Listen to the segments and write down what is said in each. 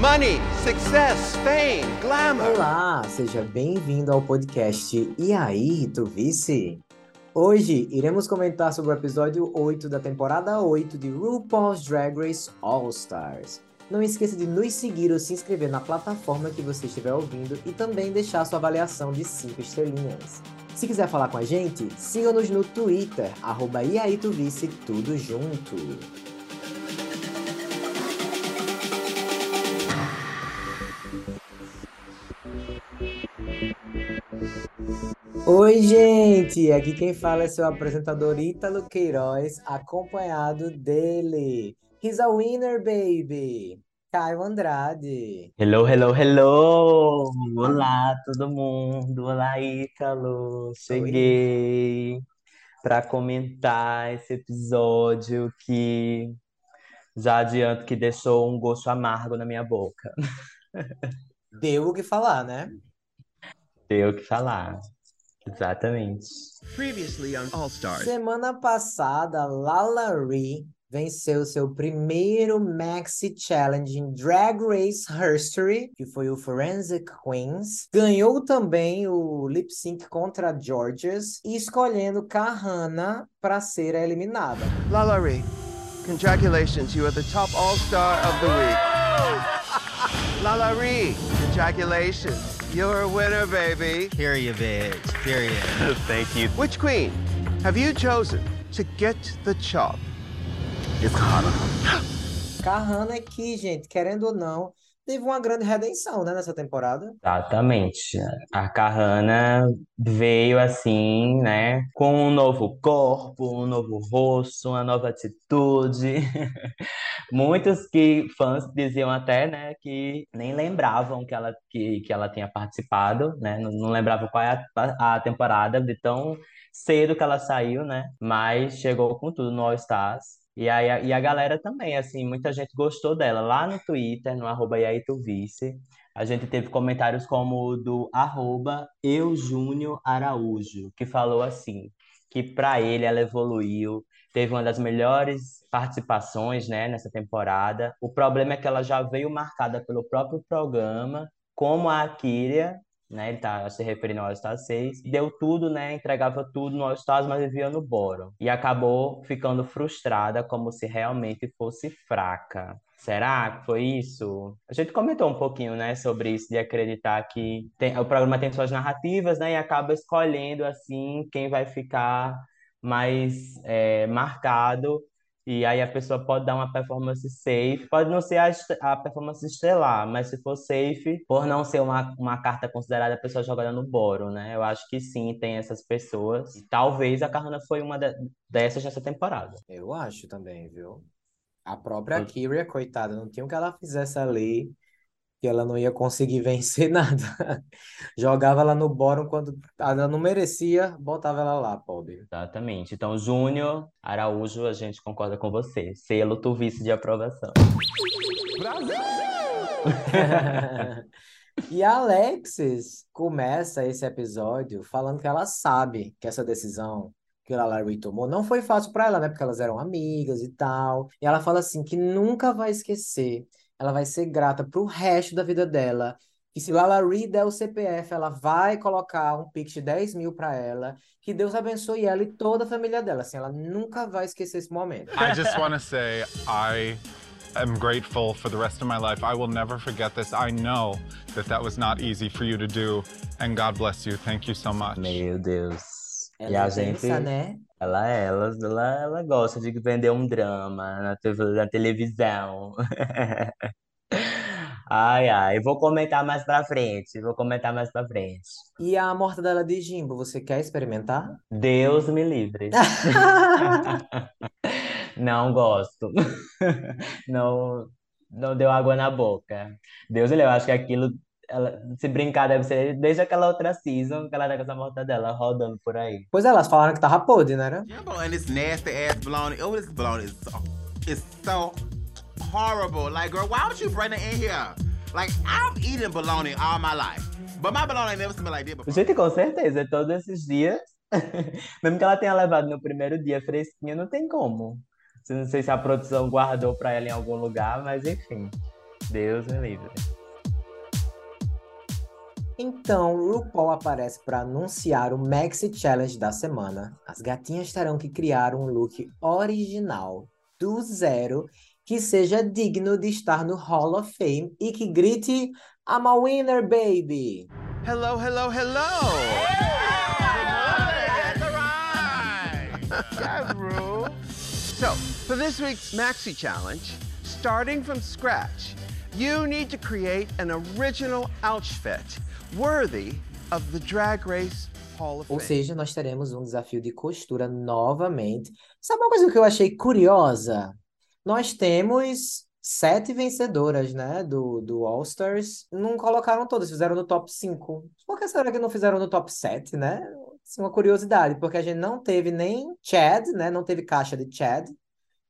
Money, success, fame, glamour. Olá, seja bem-vindo ao podcast E aí, tu vice? Hoje iremos comentar sobre o episódio 8 da temporada 8 de RuPaul's Drag Race All Stars. Não esqueça de nos seguir ou se inscrever na plataforma que você estiver ouvindo e também deixar sua avaliação de 5 estrelinhas. Se quiser falar com a gente, siga-nos no Twitter, arroba tudo junto. Oi, gente! Aqui quem fala é seu apresentador Ítalo Queiroz, acompanhado dele. He's a winner, baby! Caio Andrade. Hello, hello, hello! Olá, todo mundo! Olá, Ítalo! Cheguei para comentar esse episódio que já adianto que deixou um gosto amargo na minha boca. Deu o que falar, né? Deu o que falar. Exatamente. Previously on All Stars. Semana passada, Lala Ree venceu seu primeiro Maxi Challenge em Drag Race History, que foi o Forensic Queens. Ganhou também o lip sync contra a Georges e escolhendo Kahana para ser a eliminada. Lala Ree, congratulations, you are the top All Star of the week. Lala Ree, congratulations. You're a winner, baby. Period, bitch. Period. Thank you. Which queen have you chosen to get the chop? It's Kahana. Kahana aqui, gente, querendo ou não, teve uma grande redenção, né, nessa temporada. Exatamente. A Kahana veio assim, né, com um novo corpo, um novo rosto, uma nova atitude. Muitos que fãs diziam até, né, que nem lembravam que ela que, que ela tinha participado, né? Não, não lembravam qual é a, a temporada de tão cedo que ela saiu, né? Mas chegou com tudo no All Stars. E aí, a- e a galera também, assim, muita gente gostou dela. Lá no Twitter, no arroba Vice, a gente teve comentários como o do arroba Araújo, que falou assim, que para ele ela evoluiu, teve uma das melhores participações, né, nessa temporada. O problema é que ela já veio marcada pelo próprio programa, como a Kyria, né, ele tá se referindo ao All Star 6, deu tudo, né, entregava tudo no All Stars, mas vivia no bottom. E acabou ficando frustrada, como se realmente fosse fraca. Será que foi isso? A gente comentou um pouquinho, né, sobre isso, de acreditar que tem- o programa tem suas narrativas, né, e acaba escolhendo, assim, quem vai ficar mais é, marcado. E aí a pessoa pode dar uma performance safe, pode não ser a, a performance estelar, mas se for safe, por não ser uma, uma carta considerada, a pessoa jogada no boro, né? Eu acho que sim, tem essas pessoas. E talvez a Kahana foi uma de- dessas nessa temporada. Eu acho também, viu? A própria Foi. Kyria, coitada, não tinha o que ela fizesse ali, que ela não ia conseguir vencer nada. Jogava ela no bottom quando ela não merecia, botava ela lá, pobre. Exatamente. Então, Júnior Araújo, a gente concorda com você. Selo tu vice de aprovação. E a Alexis começa esse episódio falando que ela sabe que essa decisão que a Larry tomou não foi fácil para ela, né? Porque elas eram amigas e tal. E ela fala assim que nunca vai esquecer. Ela vai ser grata pro resto da vida dela. Que se Lala Ree der o CPF, ela vai colocar um pix de 10 mil para ela. Que Deus abençoe ela e toda a família dela. Assim, ela nunca vai esquecer esse momento. I just want to say I am grateful for the rest of my life. I will never forget this. I know that that was not easy for you to do, and God bless you. Thank you so much. Meu Deus. E Ela a gente. pensa, né? Ela, ela, ela, ela gosta de vender um drama na, na televisão. Ai, ai, vou comentar mais pra frente, vou comentar mais pra frente. E a mortadela de Jimbo, você quer experimentar? Deus me livre. Não gosto. Não, não deu água na boca. Deus me livre, eu acho que aquilo, ela- se brincar, deve ser desde aquela outra season que ela tá com essa mortadela rodando por aí. Pois é, elas falaram que tava podre, né? era? Jimbo and this nasty ass bologna. Oh, this bologna is so, it's so horrible. Like, girl, why would you bring it in here? Like, I've eaten bologna all my life, but my bologna never smelled like this before. Gente, com certeza, todos esses dias, mesmo que ela tenha levado no primeiro dia fresquinho, não tem como. Não sei se a produção guardou pra ela em algum lugar, mas enfim. Deus me livre. Então, RuPaul aparece para anunciar o Maxi Challenge da semana. As gatinhas terão que criar um look original, do zero, que seja digno de estar no Hall of Fame e que grite I'm a winner, baby! Hello, hello, hello! yeah, Ru. So, for this week's Maxi Challenge, starting from scratch, you need to create an original outfit worthy of the Drag Race Hall of Ou Fame. seja, nós teremos um desafio de costura novamente. Sabe uma coisa que eu achei curiosa? Nós temos sete vencedoras, né, do, do All Stars. Não colocaram todas, fizeram no top 5. Por que será que não fizeram no top 7, né? Assim, uma curiosidade, porque a gente não teve nem Chad, né? Não teve caixa de Chad.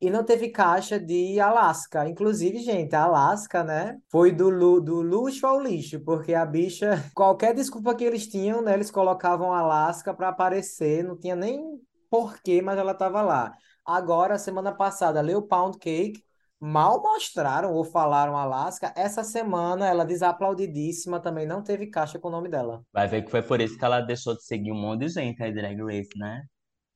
E não teve caixa de Alaska. Inclusive, gente, a Alaska, né? Foi do, do luxo ao lixo, porque a bicha, qualquer desculpa que eles tinham, né? Eles colocavam Alaska para aparecer, não tinha nem porquê, mas ela tava lá. Agora, semana passada, leu Pound Cake, mal mostraram ou falaram Alaska. Essa semana, ela desaplaudidíssima, também não teve caixa com o nome dela. Vai ver que foi por isso que ela deixou de seguir um monte de gente Drag Race, né?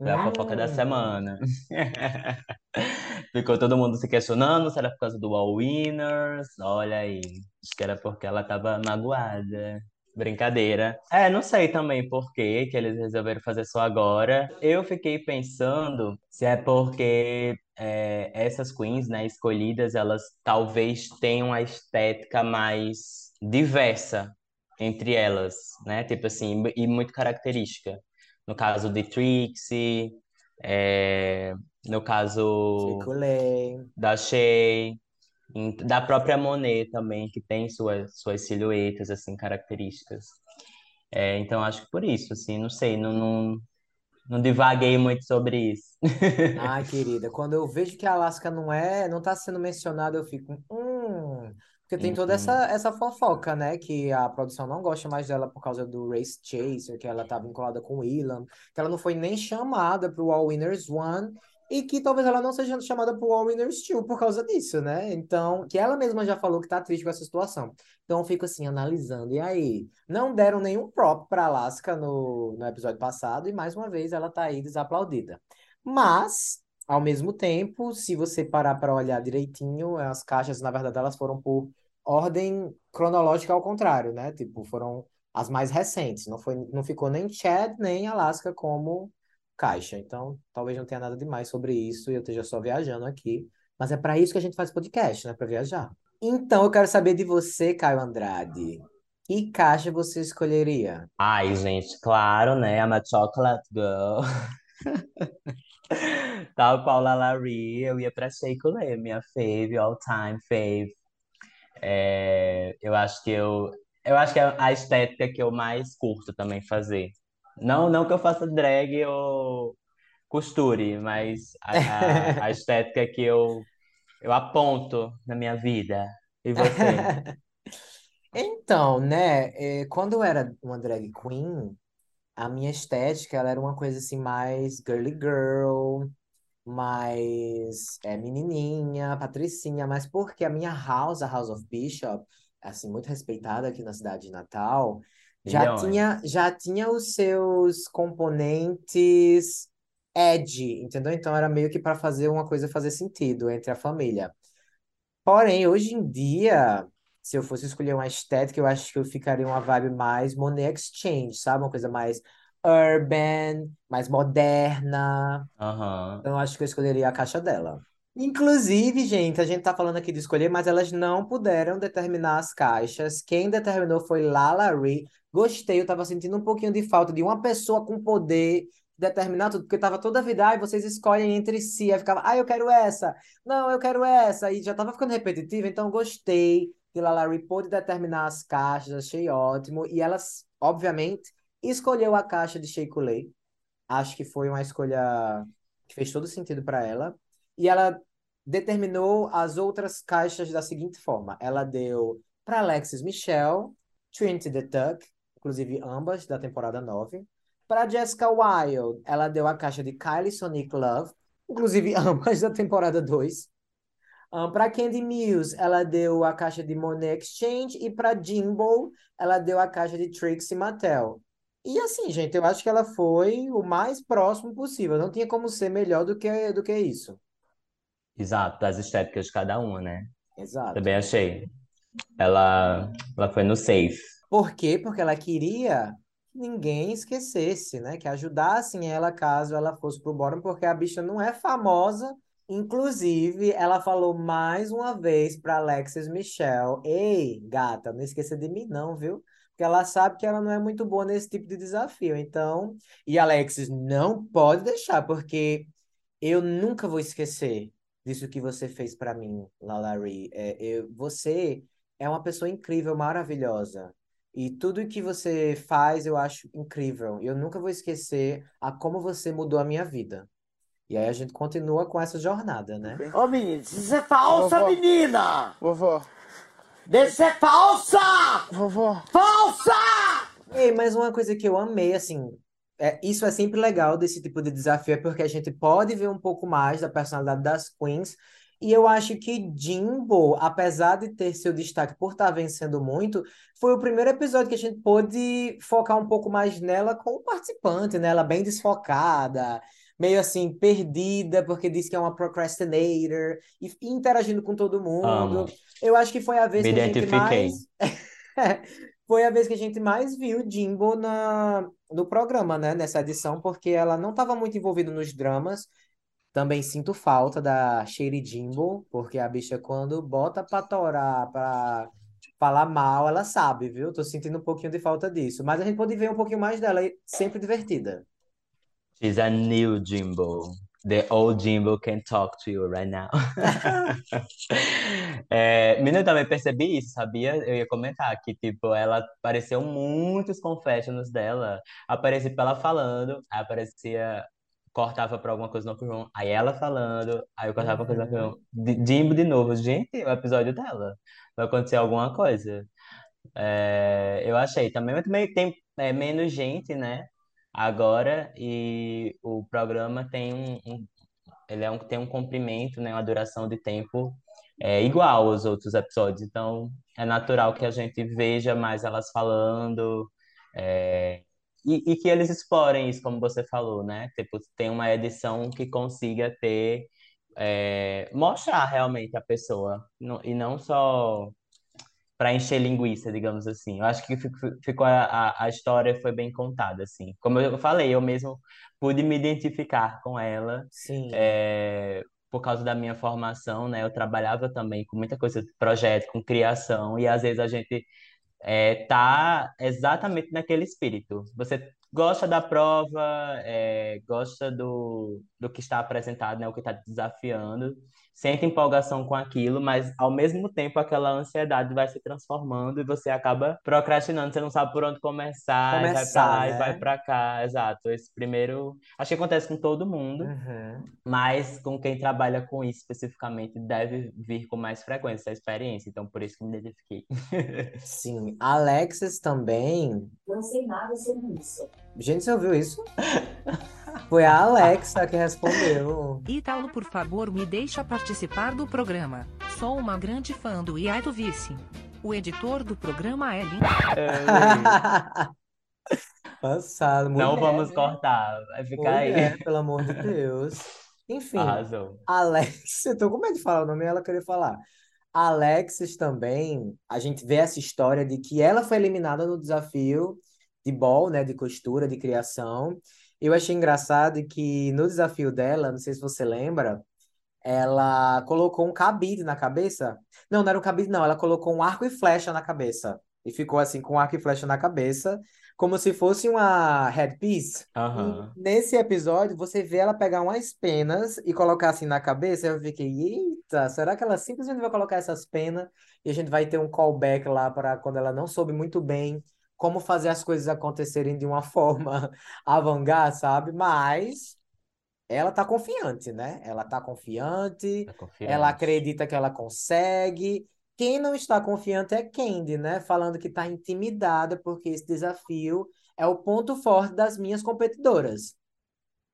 Foi a fofoca da semana. Ficou todo mundo se questionando se era por causa do All Winners. Olha aí. Acho que era porque ela tava magoada. Brincadeira. É, não sei também por que que eles resolveram fazer só agora. Eu fiquei pensando se é porque é, essas queens, né, escolhidas, elas talvez tenham a estética mais diversa entre elas, né? Tipo assim, e muito característica. No caso de Trixie, é, no caso da Shea, em- da própria Monet também, que tem suas, suas silhuetas, assim, características. É, então, acho que por isso, assim, não sei, não, não, não divaguei muito sobre isso. Ai, querida, quando eu vejo que a Alaska não é, não tá sendo mencionada, eu fico, hum, porque tem toda Uhum. essa, essa fofoca, né, que a produção não gosta mais dela por causa do Race Chaser, que ela tá vinculada com o Elam, que ela não foi nem chamada pro All Winners One, e que talvez ela não seja chamada pro All Winners Two por causa disso, né? Então, que ela mesma já falou que tá triste com essa situação. Então, eu fico assim, analisando, e aí? Não deram nenhum prop pra Alaska no, no episódio passado, e mais uma vez ela tá aí desaplaudida. Mas, ao mesmo tempo, se você parar para olhar direitinho, as caixas, na verdade, elas foram por ordem cronológica ao contrário, né? Tipo, foram as mais recentes. Não foi, não ficou nem Chad, nem Alaska como caixa. Então, talvez não tenha nada demais sobre isso e eu esteja só viajando aqui. Mas é para isso que a gente faz podcast, né? Para viajar. Então, eu quero saber de você, Caio Andrade. Que caixa você escolheria? Ai, gente, claro, né? I'm a chocolate girl. Tal qual Lala Ri, eu ia pra Coulee, minha fave, all time fave. É, eu acho que eu, eu acho que é a estética que eu mais curto também fazer. Não, não que eu faça drag ou costure, mas a, a, a estética que eu, eu aponto na minha vida. E você? Então, né, eh, quando eu era uma drag queen, a minha estética, ela era uma coisa assim mais girly girl, mais é, menininha, patricinha, mas porque a minha house, a House of Bishop, assim, muito respeitada aqui na cidade de Natal, já tinha, já tinha os seus componentes edgy, entendeu? Então era meio que para fazer uma coisa fazer sentido entre a família. Porém, hoje em dia, se eu fosse escolher uma estética, eu acho que eu ficaria uma vibe mais Monet Exchange, sabe? Uma coisa mais urban, mais moderna. Aham. Então, eu acho que eu escolheria a caixa dela. Inclusive, gente, a gente tá falando aqui de escolher, mas elas não puderam determinar as caixas. Quem determinou foi Lala Ri. Gostei, eu tava sentindo um pouquinho de falta de uma pessoa com poder determinar tudo, porque tava toda a vida, ai, vocês escolhem entre si, aí ficava, ai, eu quero essa, não, eu quero essa, e já tava ficando repetitivo, então gostei que Lala Ri pôde determinar as caixas, achei ótimo, e elas, obviamente, escolheu a caixa de Shea Coulee, acho que foi uma escolha que fez todo sentido para ela, e ela determinou as outras caixas da seguinte forma, ela deu para Alexis Michelle, Trinity the Tuck, inclusive ambas da temporada 9, para Jessica Wilde, ela deu a caixa de Kylie Sonic Love, inclusive ambas da temporada 2. Um, para Candy Mills, ela deu a caixa de Monet Exchange. E para Jimbo, ela deu a caixa de Trixie Mattel. E assim, gente, eu acho que ela foi o mais próximo possível. Não tinha como ser melhor do que, do que isso. Exato, das estéticas de cada uma, né? Exato. Também achei. Ela, ela foi no safe. Por quê? Porque ela queria que ninguém esquecesse, né? Que ajudassem ela caso ela fosse pro bottom, porque a bicha não é famosa. Inclusive, ela falou mais uma vez para Alexis Michelle: Ei, gata, não esqueça de mim, não, viu? Porque ela sabe que ela não é muito boa nesse tipo de desafio. Então, e Alexis não pode deixar, porque eu nunca vou esquecer disso que você fez para mim, Lalari. É, eu, você é uma pessoa incrível, maravilhosa. E tudo que você faz eu acho incrível. Eu nunca vou esquecer a como você mudou a minha vida. E aí a gente continua com essa jornada, né? Ô, menino, isso é falsa, Vovó. menina! Vovó, Deixa de ser falsa! vovó. Falsa! Ei, mas uma coisa que eu amei, assim, é, isso é sempre legal desse tipo de desafio, é porque a gente pode ver um pouco mais da personalidade das queens. E eu acho que Jimbo, apesar de ter seu destaque por estar vencendo muito, foi o primeiro episódio que a gente pôde focar um pouco mais nela como participante, né? Ela bem desfocada, meio assim, perdida, porque disse que é uma procrastinator, e interagindo com todo mundo. Amo. Eu acho que foi a vez Me que a gente mais. Foi a vez que a gente mais viu Jimbo na, no programa, né? Nessa edição, porque ela não estava muito envolvida nos dramas. Também sinto falta da Shady Jimbo, porque a bicha, quando bota pra torar, pra falar mal, ela sabe, viu? Tô sentindo um pouquinho de falta disso. Mas a gente pode ver um pouquinho mais dela, sempre divertida. She's a new Jimbo. The old Jimbo can talk to you right now. É, menina, eu também percebi isso, sabia? Eu ia comentar que, tipo, ela apareceu muitos confessions dela. Aparecia ela falando, aparecia, cortava pra alguma coisa no João, aí ela falando, aí eu cortava pra coisa no João. Jimbo de novo, gente, o episódio dela. Vai acontecer alguma coisa. É, eu achei também, mas também tem é, menos gente, né? Agora, e o programa tem um, um- ele é um, tem um comprimento, né? Uma duração de tempo é, igual aos outros episódios. Então, é natural que a gente veja mais elas falando, é, e, e que eles explorem isso, como você falou, né? Tipo, tem uma edição que consiga ter, é, mostrar realmente a pessoa, e não só para encher linguiça, digamos assim. Eu acho que fi- fi- ficou a, a, história foi bem contada, assim. Como eu falei, eu mesmo pude me identificar com ela, Sim. é, por causa da minha formação, né? Eu trabalhava também com muita coisa de projeto, com criação, e às vezes a gente é, tá exatamente naquele espírito. Você gosta da prova, é, gosta do, do que está apresentado, né, o que está desafiando, sente empolgação com aquilo, mas ao mesmo tempo aquela ansiedade vai se transformando e você acaba procrastinando, você não sabe por onde começar, e vai para Começar, lá e né? vai para cá, exato. Esse primeiro, acho que acontece com todo mundo. Uhum. Mas com quem trabalha com isso especificamente deve vir com mais frequência essa experiência, então por isso que me identifiquei. Sim. Alexis também. Não sei nada sobre isso. Gente, você ouviu isso? Foi a Alexa que respondeu. Ítalo, por favor, me deixa participar do programa. Sou uma grande fã do Iaito Vice. O editor do programa é lindo. Passado. Não mulher, vamos né? cortar, vai ficar Mulher, aí. pelo amor de Deus. Enfim, Arrasou. Alex, eu tô com medo de falar o nome ela querer falar. Alexis também, a gente vê essa história de que ela foi eliminada no desafio de ball, né, de costura, de criação. Eu achei engraçado que no desafio dela, não sei se você lembra, ela colocou um cabide na cabeça. Não, não era um cabide, não. Ela colocou um arco e flecha na cabeça. E ficou assim, com um arco e flecha na cabeça, como se fosse uma headpiece. E nesse episódio, você vê ela pegar umas penas e colocar assim na cabeça. Eu fiquei, eita, será que ela simplesmente vai colocar essas penas e a gente vai ter um callback lá para quando ela não soube muito bem como fazer as coisas acontecerem de uma forma avant-garde, sabe? Mas ela tá confiante, né? Ela tá confiante, Tá ela confiante. acredita que ela consegue. Quem não está confiante é Candy, né? Falando que está intimidada porque esse desafio é o ponto forte das minhas competidoras.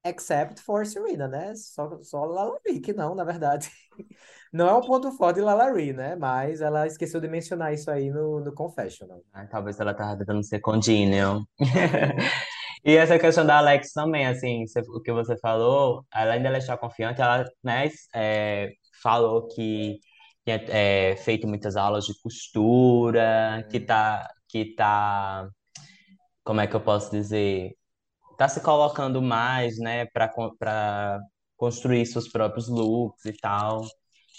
Except for Serena, né? Só, só Lalari, que não, na verdade. Não é um ponto forte de Lalari, né? Mas ela esqueceu de mencionar isso aí no, no Confessional. Ah, talvez ela tava tentando ser congenial. E essa questão da Alex também, assim, o que você falou, além dela estar confiante, ela, né, é, falou que tinha é, feito muitas aulas de costura, que tá, que tá, como é que eu posso dizer, tá se colocando mais, né, para para construir seus próprios looks e tal.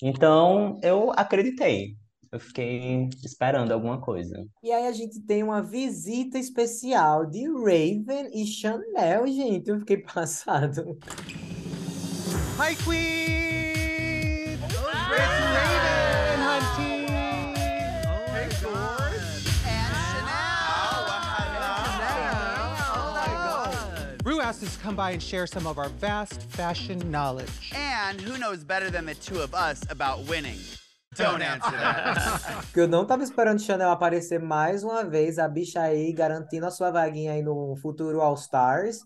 Então, eu acreditei. Eu fiquei esperando alguma coisa. E aí a gente tem uma visita especial de Raven e Chanel, gente. Eu fiquei passado. Hi, Queen! Oh, it's Raven, To come by and share some of our vast fashion knowledge. And who knows better than the two of us about winning? Don't answer that. Que eu não tava esperando Chanel aparecer mais uma vez, a bicha aí garantindo a sua vaguinha aí no futuro All Stars.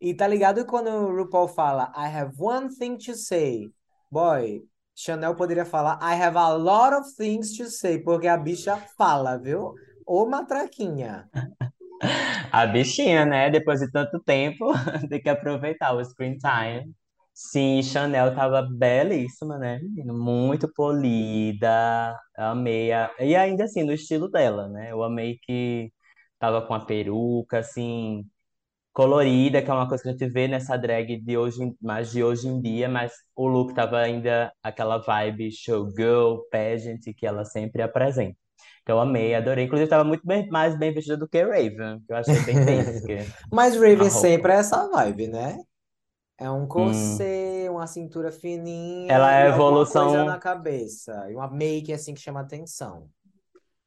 E tá ligado quando o RuPaul fala I have one thing to say. Boy, Chanel poderia falar I have a lot of things to say, porque a bicha fala, viu? Ô matraquinha. A bichinha, né? Depois de tanto tempo, tem que aproveitar o screen time. Sim, Chanel tava belíssima, né? Muito polida. Amei. A... E ainda assim, no estilo dela, né? Eu amei que tava com a peruca, assim, colorida, que é uma coisa que a gente vê nessa drag de hoje, mais de hoje em dia, mas o look tava ainda aquela vibe showgirl, pageant, que ela sempre apresenta. Então, eu amei, adorei. Inclusive, tava muito bem- mais bem vestida do que Raven, que eu achei bem basic. Mas Raven sempre é essa vibe, né? É um Hum. corset, uma cintura fininha Ela é evolução. coisa na cabeça. E uma make assim que chama atenção.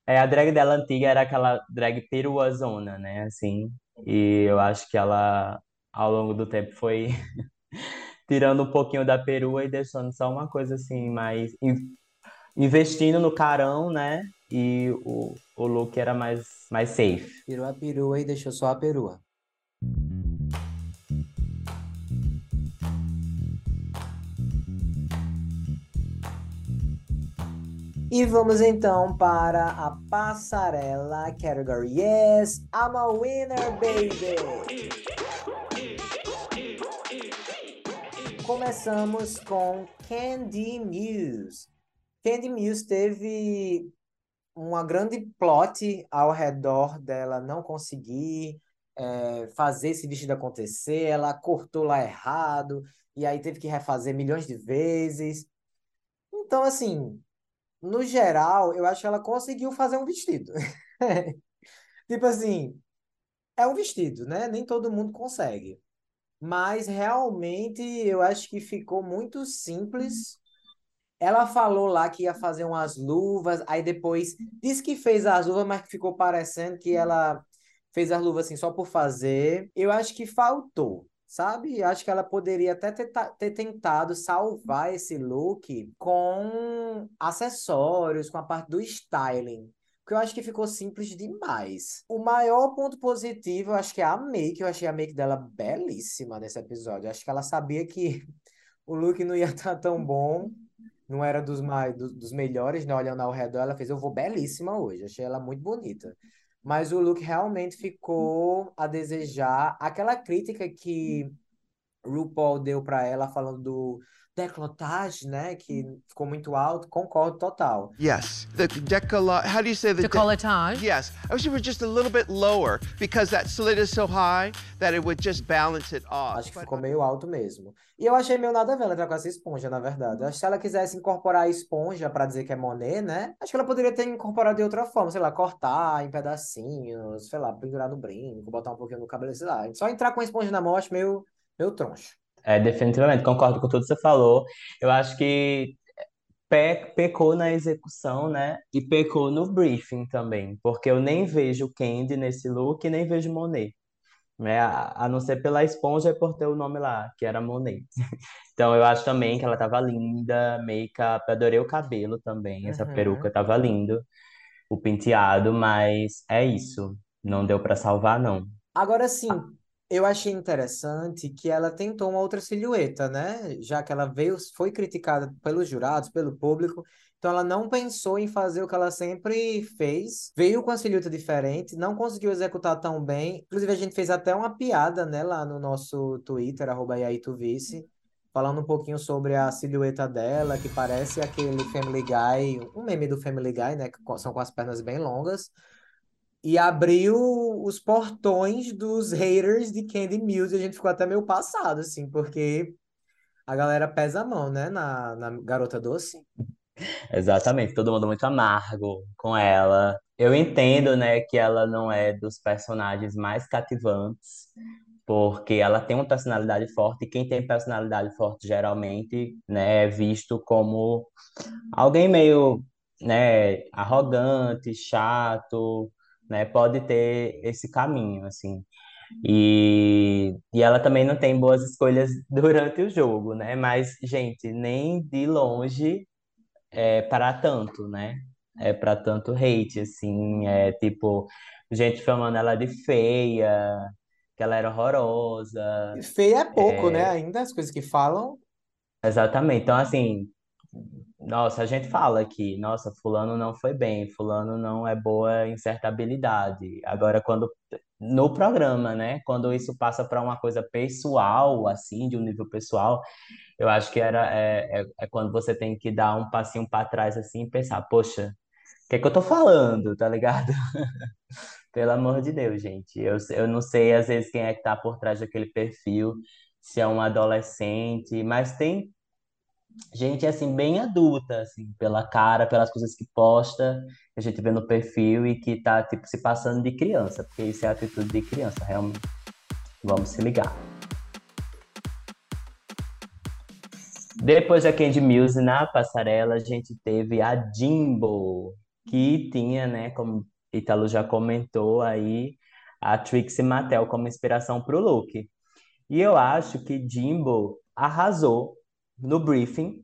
É, a drag dela antiga era aquela drag peruazona, né? Assim. E eu acho que ela, ao longo do tempo, foi tirando um pouquinho da perua e deixando só uma coisa assim, mais. In- Investindo no carão, né? E o, o look era mais, mais safe. Tirou a perua e deixou só a perua. E vamos então para a passarela category Yes, I'm a winner, baby! Começamos com Candy Muse. Candy Muse teve uma grande plot ao redor dela não conseguir é, fazer esse vestido acontecer. Ela cortou lá errado e aí teve que refazer milhões de vezes. Então, assim, no geral, eu acho que ela conseguiu fazer um vestido. Tipo assim, é um vestido, né? Nem todo mundo consegue. Mas realmente eu acho que ficou muito simples. Ela falou lá que ia fazer umas luvas, aí depois disse que fez as luvas, mas que ficou parecendo que ela fez as luvas assim só por fazer. Eu acho que faltou, sabe? Acho que ela poderia até ter, ter tentado salvar esse look com acessórios, com a parte do styling. Porque eu acho que ficou simples demais. O maior ponto positivo, eu acho que é a make. Eu achei a make dela belíssima nesse episódio. Eu acho que ela sabia que o look não ia estar tão bom não era dos mais dos, dos melhores, né? Olhando ao redor, ela fez, eu vou belíssima hoje, achei ela muito bonita. Mas o look realmente ficou a desejar. Aquela crítica que RuPaul deu para ela falando do decolletage, né? Que ficou muito alto, concordo total. Yes, the decollage. How do you say the de- Decolletage? yes, I wish it were just a little bit lower because that slit is so high that it would just balance it off. Acho que ficou meio alto mesmo. E eu achei meio nada a ver ela entrar com essa esponja, na verdade. Acho que se ela quisesse incorporar a esponja para dizer que é Monet, né? Acho que ela poderia ter incorporado de outra forma, sei lá, cortar em pedacinhos, sei lá, pendurar no brinco, botar um pouquinho no cabelo, sei lá. Só entrar com a esponja na mão, eu acho meio, meio troncho. É, definitivamente, concordo com tudo que você falou. Eu acho que pe- pecou na execução, né? E pecou no briefing também, porque eu nem vejo Candy nesse look e nem vejo Monet, né? A, a não ser pela esponja e por ter o nome lá, que era Monet. Então eu acho também que ela tava linda, make-up, adorei o cabelo também, essa Uhum. peruca tava lindo, o penteado, mas é isso, não deu pra salvar não. Agora sim, Eu achei interessante que ela tentou uma outra silhueta, né? Já que ela veio, foi criticada pelos jurados, pelo público, então ela não pensou em fazer o que ela sempre fez. Veio com a silhueta diferente, não conseguiu executar tão bem. Inclusive, a gente fez até uma piada, né, lá no nosso Twitter, arroba Vice, falando um pouquinho sobre a silhueta dela, que parece aquele Family Guy, um meme do Family Guy, né? Que são com as pernas bem longas e abriu os portões dos haters de Candy Muse. E a gente ficou até meio passado, assim, porque a galera pesa a mão, né, na, na Garota Doce. Exatamente, todo mundo muito amargo com ela. Eu entendo, né, que ela não é dos personagens mais cativantes, porque ela tem uma personalidade forte, e quem tem personalidade forte geralmente, né, é visto como alguém meio, né, arrogante, chato, né? Pode ter esse caminho, assim. E, e ela também não tem boas escolhas durante o jogo, né? Mas, gente, nem de longe é para tanto, né? É para tanto hate, assim, é tipo, gente chamando ela de feia, que ela era horrorosa. Feia é pouco, né? Ainda as coisas que falam. Exatamente. Então, assim, nossa, a gente fala aqui, nossa, fulano não foi bem, fulano não é boa em certa habilidade. Agora, quando no programa, né, quando isso passa para uma coisa pessoal, assim, de um nível pessoal, eu acho que era é, é, é quando você tem que dar um passinho para trás assim e pensar, poxa, o que é que eu tô falando, tá ligado? Pelo amor de Deus, gente. Eu, eu não sei às vezes quem é que tá por trás daquele perfil, se é um adolescente, mas tem gente assim bem adulta, assim, pela cara, pelas coisas que posta, que a gente vê no perfil e que tá tipo se passando de criança, porque isso é atitude de criança, realmente. Vamos se ligar. Depois da Candy Muse na passarela, a gente teve a Jimbo, que tinha, né, como Italo já comentou aí, a Trixie Mattel como inspiração para o look. E eu acho que Jimbo arrasou no briefing.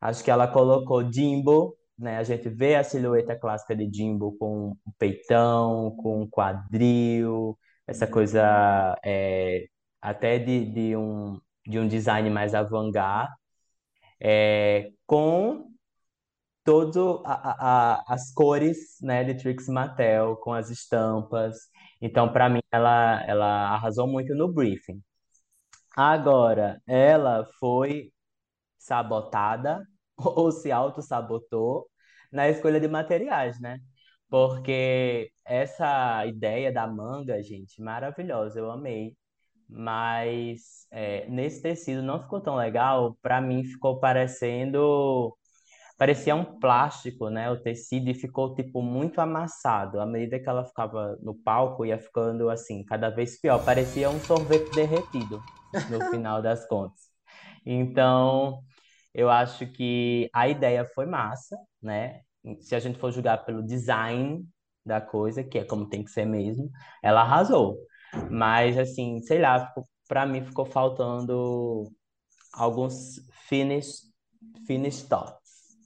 Acho que ela colocou Jimbo, né? A gente vê a silhueta clássica de Jimbo com um peitão, com um quadril, essa coisa é, até de, de, um, de um design mais avant-garde, é, com todas as cores né, de Trix Mattel, com as estampas. Então, para mim, ela, ela arrasou muito no briefing. Agora, ela foi sabotada ou se auto-sabotou na escolha de materiais, né? Porque essa ideia da manga, gente, maravilhosa, eu amei. Mas é, nesse tecido não ficou tão legal. Para mim ficou parecendo parecia um plástico, né? O tecido e ficou tipo muito amassado. À medida que ela ficava no palco, ia ficando assim, cada vez pior. Parecia um sorvete derretido no final das contas. Então, eu acho que a ideia foi massa, né? Se a gente for julgar pelo design da coisa, que é como tem que ser mesmo, ela arrasou. Mas, assim, sei lá, para mim ficou faltando alguns finish, finish thoughts.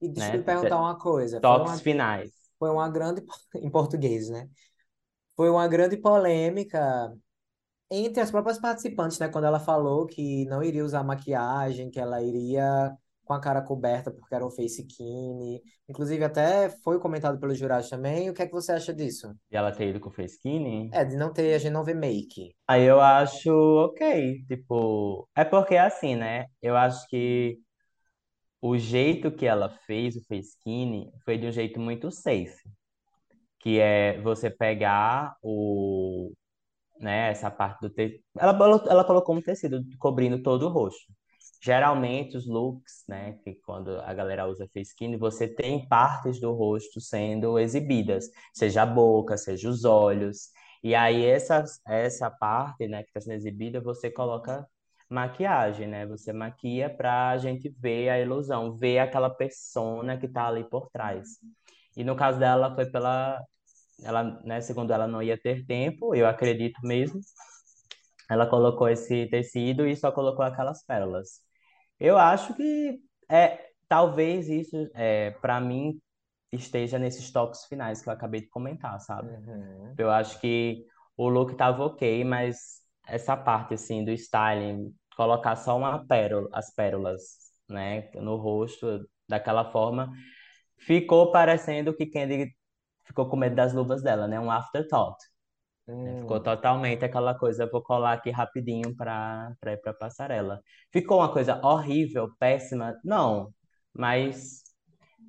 E deixa né? eu perguntar uma coisa. Toques uma, finais. Foi uma grande, em português, né? Foi uma grande polêmica entre as próprias participantes, né? Quando ela falou que não iria usar maquiagem, que ela iria com a cara coberta porque era um face. Inclusive, até foi comentado pelo jurado também. O que é que você acha disso? E ela ter ido com face skin? É, de não ter, a gente não ver make. Aí eu acho ok. Tipo, é porque é assim, né? Eu acho que o jeito que ela fez o face foi de um jeito muito safe. Que é você pegar o, né? Essa parte do tecido. Ela, ela colocou um tecido cobrindo todo o rosto. Geralmente, os looks, né? Que quando a galera usa face skin, você tem partes do rosto sendo exibidas, seja a boca, seja os olhos. E aí, essa, essa parte, né, que está sendo exibida, você coloca maquiagem, né? Você maquia para a gente ver a ilusão, ver aquela persona que está ali por trás. E no caso dela, foi pela ela, né, segundo ela, não ia ter tempo, eu acredito mesmo. Ela colocou esse tecido e só colocou aquelas pérolas. Eu acho que é talvez isso, é, para mim, esteja nesses toques finais que eu acabei de comentar, sabe? Uhum. Eu acho que o look tava ok, mas essa parte assim do styling, colocar só uma pérola, as pérolas, né, no rosto daquela forma, ficou parecendo que Candy ficou com medo das luvas dela, né? Um afterthought. Né? Ficou Hum. totalmente aquela coisa, vou colar aqui rapidinho para para ir para passarela. Ficou uma coisa horrível, péssima? Não, mas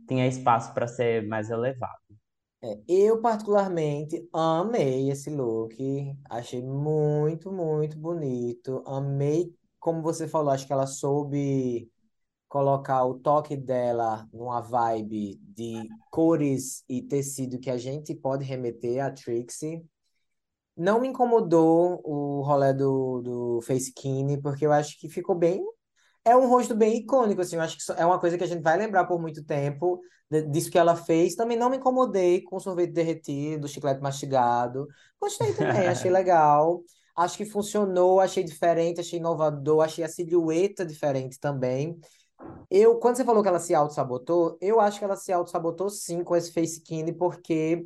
tinha espaço para ser mais elevado. É, eu particularmente amei esse look, achei muito, muito bonito. Amei, como você falou, acho que ela soube colocar o toque dela numa vibe de cores e tecido que a gente pode remeter a Trixie. Não me incomodou o rolê do, do Face Kini, porque eu acho que ficou bem. É um rosto bem icônico, assim. Eu acho que é uma coisa que a gente vai lembrar por muito tempo disso que ela fez. Também não me incomodei com o sorvete derretido, chiclete mastigado. Gostei também, achei legal. Acho que funcionou, achei diferente, achei inovador, achei a silhueta diferente também. Eu, quando você falou que ela se auto-sabotou, eu acho que ela se auto-sabotou sim com esse face kini, porque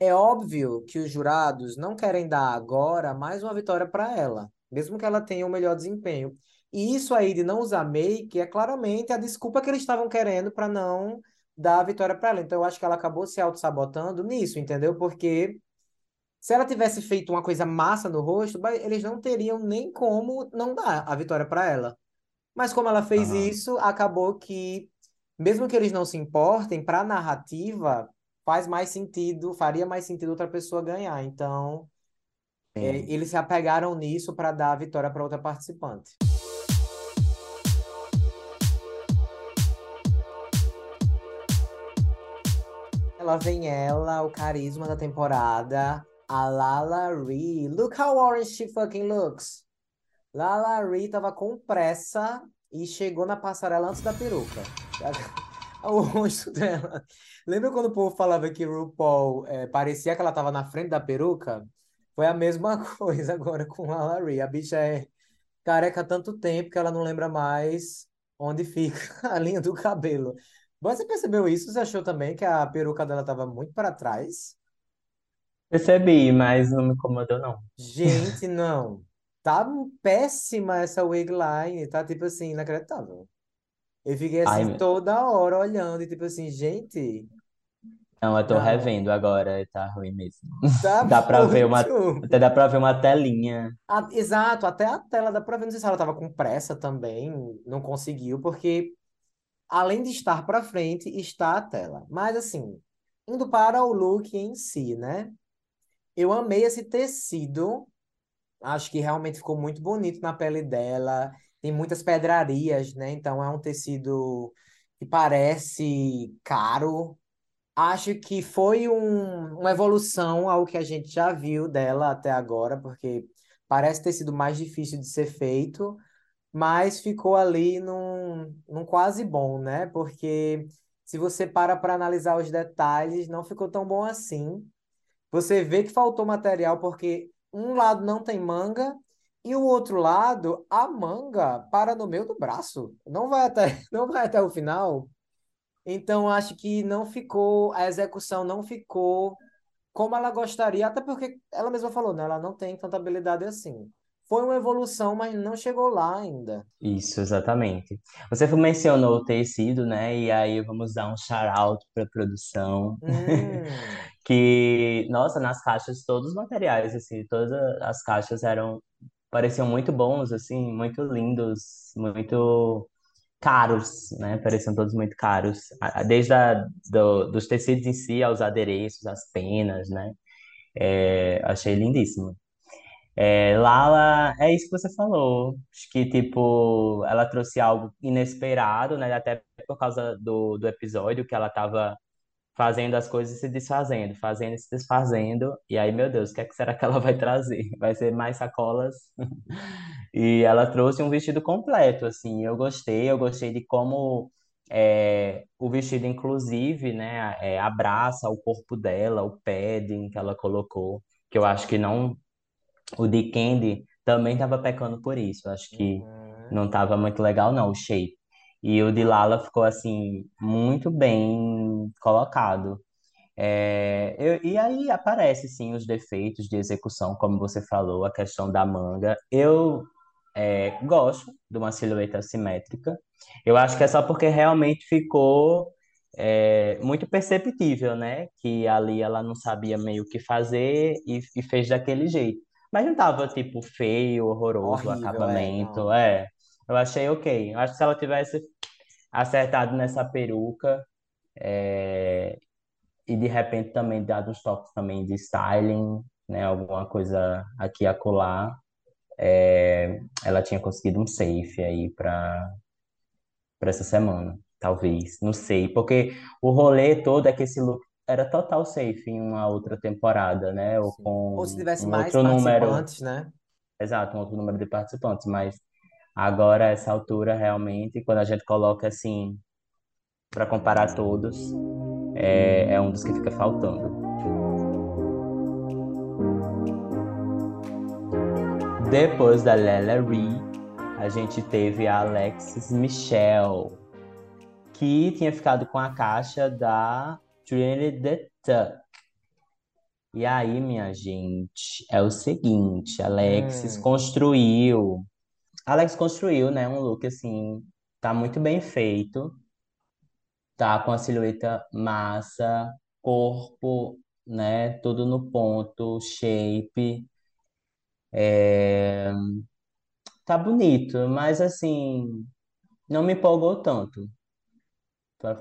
é óbvio que os jurados não querem dar agora mais uma vitória para ela, mesmo que ela tenha o melhor desempenho. E isso aí de não usar make é claramente a desculpa que eles estavam querendo para não dar a vitória para ela. Então eu acho que ela acabou se auto-sabotando nisso, entendeu? Porque se ela tivesse feito uma coisa massa no rosto, eles não teriam nem como não dar a vitória para ela. Mas como ela fez Aham. isso, acabou que, mesmo que eles não se importem, para a narrativa faz mais sentido, faria mais sentido outra pessoa ganhar. Então, é, Sim. eles se apegaram nisso para dar a vitória para outra participante. Ela vem ela, o carisma da temporada, a Lala Ree. Look how orange she fucking looks. Lala Ree tava com pressa e chegou na passarela antes da peruca. O rosto dela. Lembra quando o povo falava que RuPaul eh, parecia que ela tava na frente da peruca? Foi a mesma coisa agora com Lala Ree. A bicha é careca há tanto tempo que ela não lembra mais onde fica a linha do cabelo. Você percebeu isso? Você achou também que a peruca dela tava muito para trás? Percebi, mas não me incomodou, não. Gente, não. Tá péssima essa wig line, tá tipo assim, inacreditável. Eu fiquei Ai, assim meu- toda hora olhando e tipo assim, gente, não, eu tô não, revendo agora, tá ruim mesmo. tá Dá pra ver uma, até dá pra ver uma telinha. Exato, até a tela dá pra ver, não sei se ela tava com pressa também, não conseguiu, porque além de estar pra frente, está a tela. Mas assim, indo para o look em si, né? Eu amei esse tecido. Acho que realmente ficou muito bonito na pele dela. Tem muitas pedrarias, né? Então é um tecido que parece caro. Acho que foi um- uma evolução ao que a gente já viu dela até agora, porque parece ter sido mais difícil de ser feito, mas ficou ali num, num quase bom, né? Porque se você para para analisar os detalhes, não ficou tão bom assim. Você vê que faltou material porque um lado não tem manga e o outro lado, a manga para no meio do braço. Não vai até, não vai até o final. Então, acho que não ficou, a execução não ficou como ela gostaria, até porque ela mesma falou, né? Ela não tem tanta habilidade assim. Foi uma evolução, mas não chegou lá ainda. Isso, exatamente. Você mencionou o tecido, né? E aí vamos dar um shout-out para produção. Hum, Que, nossa, nas caixas, todos os materiais, assim, todas as caixas eram, pareciam muito bons, assim, muito lindos, muito caros, né? Pareciam todos muito caros. Desde a, do- dos tecidos em si, aos adereços, às penas, né? É, achei lindíssimo. É, Lala, é isso que você falou. Acho que, tipo, ela trouxe algo inesperado, né? Até por causa do, do episódio que ela tava fazendo as coisas e se desfazendo, fazendo e se desfazendo. E aí, meu Deus, o que é que será que ela vai trazer? Vai ser mais sacolas? E ela trouxe um vestido completo, assim. Eu gostei, eu gostei de como é, o vestido, inclusive, né, é, abraça o corpo dela, o padding que ela colocou, que eu acho que não o de Candy também estava pecando por isso. Acho que uhum. não estava muito legal, não, o shape. E o de Lala ficou, assim, muito bem colocado. É, eu- e aí aparece sim os defeitos de execução, como você falou, a questão da manga. Eu é, gosto de uma silhueta assimétrica. Eu acho que é só porque realmente ficou é, muito perceptível, né? Que ali ela não sabia meio o que fazer e, e fez daquele jeito. Mas não tava, tipo, feio, horroroso o Horrível, é, acabamento. É, eu achei ok. Acho que se ela tivesse acertado nessa peruca é, e de repente também dado uns toques também de styling, né? Alguma coisa aqui e acolá, é, ela tinha conseguido um safe aí para para essa semana, talvez, não sei, porque o rolê todo é que esse look era total safe em uma outra temporada, né? Ou Sim. Ou se com tivesse um mais outro número, participantes, né? exato, um outro número de participantes, mas agora essa altura realmente, quando a gente coloca assim para comparar todos, é, é um dos que fica faltando. Depois da Lela Ree, a gente teve a Alexis Michelle, que tinha ficado com a caixa da Trinity the Tuck. E aí, minha gente, é o seguinte, Alexis Hum. construiu, Alex construiu, né, um look assim, tá muito bem feito, tá com a silhueta massa, corpo, né, tudo no ponto, shape, é, tá bonito, mas assim, não me empolgou tanto.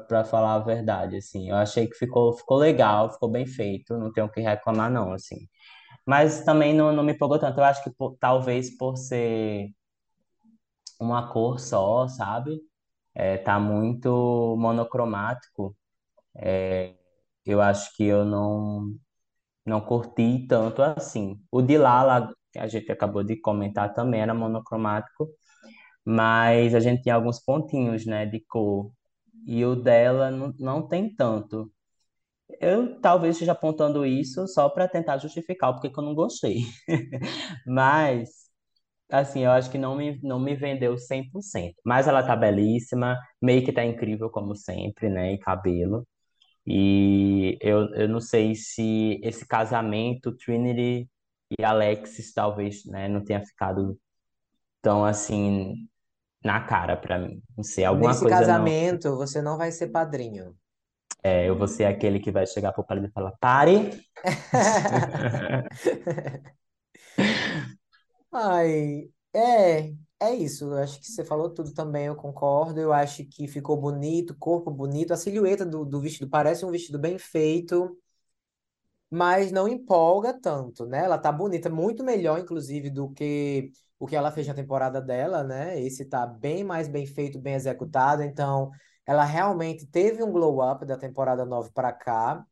Pra falar a verdade, assim. Eu achei que ficou, ficou legal, ficou bem feito, não tenho o que reclamar, não, assim. Mas também não, não me empolgou tanto. Eu acho que por- talvez por ser uma cor só, sabe? É, tá muito monocromático. É, eu acho que eu não, não curti tanto assim. O de Lala, que a gente acabou de comentar, também era monocromático, mas a gente tinha alguns pontinhos, né, de cor. E o dela não, não tem tanto. Eu talvez esteja apontando isso só para tentar justificar o porquê que eu não gostei. Mas, assim, eu acho que não me, não me vendeu 100%. Mas ela tá belíssima, make tá incrível como sempre, né? E cabelo. E eu, eu não sei se esse casamento, Trinity e Alexis, talvez, né, não tenha ficado tão assim na cara pra mim. Não sei, alguma Nesse coisa não. casamento, você não vai ser padrinho. É, eu vou ser aquele que vai chegar pro padre e falar: pare! Ai, é, é isso. Eu acho que você falou tudo também, eu concordo. Eu acho que ficou bonito, corpo bonito. A silhueta do, do vestido parece um vestido bem feito, mas não empolga tanto, né? Ela tá bonita, muito melhor, inclusive, do que o que ela fez na temporada dela, né? Esse tá bem mais bem feito, bem executado. Então, ela realmente teve um glow up da temporada 9 para cá.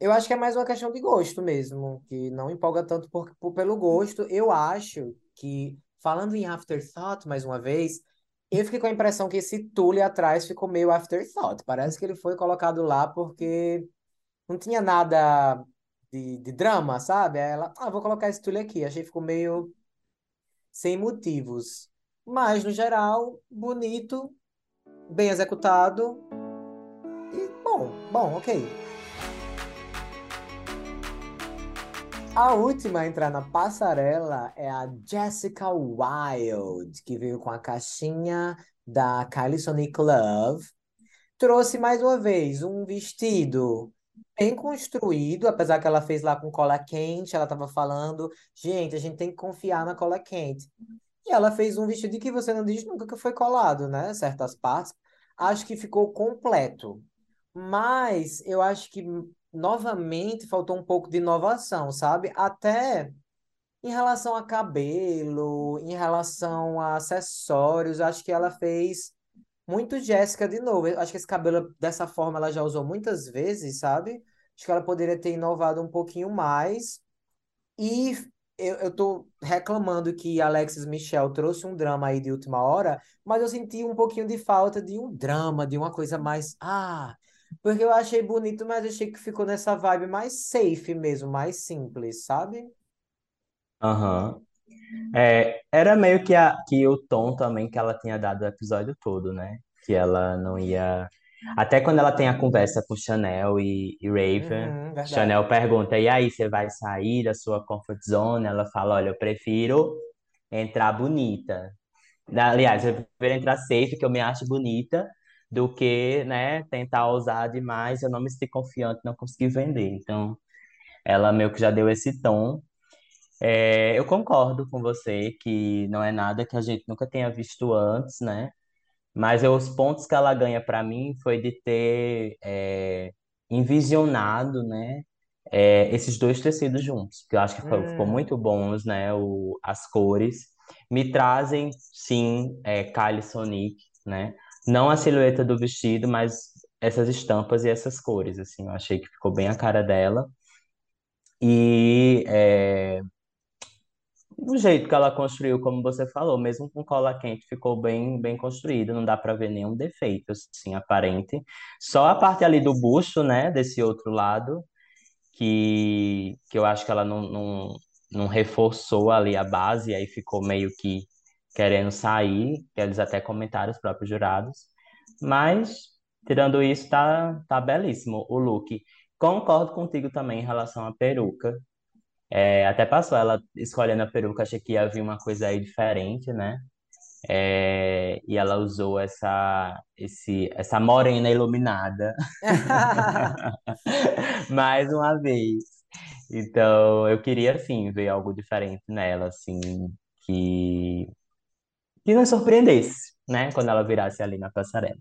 Eu acho que é mais uma questão de gosto mesmo, que não empolga tanto por, por- pelo gosto. Eu acho que, falando em afterthought mais uma vez, eu fiquei com a impressão que esse tule atrás ficou meio afterthought. Parece que ele foi colocado lá porque não tinha nada de, de drama, sabe? Aí ela, ah, vou colocar esse tule aqui. Achei que ficou meio sem motivos. Mas, no geral, bonito, bem executado e bom, bom, ok. A última a entrar na passarela é a Jessica Wilde, que veio com a caixinha da Kylie Sonic Love. Trouxe mais uma vez um vestido bem construído, apesar que ela fez lá com cola quente. Ela estava falando, gente, a gente tem que confiar na cola quente. E ela fez um vestido que você não diz nunca que foi colado, né? Certas partes. Acho que ficou completo. Mas eu acho que novamente faltou um pouco de inovação, sabe? Até em relação a cabelo, em relação a acessórios, acho que ela fez muito Jéssica de novo. Acho que esse cabelo dessa forma ela já usou muitas vezes, sabe? Acho que ela poderia ter inovado um pouquinho mais. E eu, eu tô reclamando que Alexis Michel trouxe um drama aí de última hora, mas eu senti um pouquinho de falta de um drama, de uma coisa mais. Ah, porque eu achei bonito, mas achei que ficou nessa vibe mais safe mesmo, mais simples, sabe? Aham. É, era meio que, a, que o tom também que ela tinha dado o episódio todo, né? Que ela não ia Até quando ela tem a conversa com Chanel e, e Raven, Uhum, verdade. Chanel pergunta: E aí, você vai sair da sua comfort zone? Ela fala: Olha, eu prefiro entrar bonita. Aliás, eu prefiro entrar safe, que eu me acho bonita, do que, né, tentar ousar demais, eu não me senti confiante, não consegui vender. Então, ela meio que já deu esse tom. É, eu concordo com você que não é nada que a gente nunca tenha visto antes, né? Mas eu- os pontos que ela ganha para mim foi de ter é, envisionado, né, é, esses dois tecidos juntos, que eu acho que foi- ficou Hum, muito bons, né, o, as cores. Me trazem, sim, é, Kylie Sonic, né? Não a silhueta do vestido, mas essas estampas e essas cores, assim, eu achei que ficou bem a cara dela. E é, o jeito que ela construiu, como você falou, mesmo com cola quente, ficou bem, bem construído, não dá para ver nenhum defeito, assim, aparente. Só a parte ali do busto, né, desse outro lado, que, que eu acho que ela não, não, não reforçou ali a base, aí ficou meio que querendo sair, que eles até comentaram, os próprios jurados. Mas, tirando isso, tá, tá belíssimo o look. Concordo contigo também em relação à peruca. É, até passou ela escolhendo a peruca, achei que ia vir uma coisa aí diferente, né? É, e ela usou essa, esse, essa morena iluminada mais uma vez. Então, eu queria, assim, ver algo diferente nela, assim, que, que nos surpreendesse, né? Quando ela virasse ali na passarela.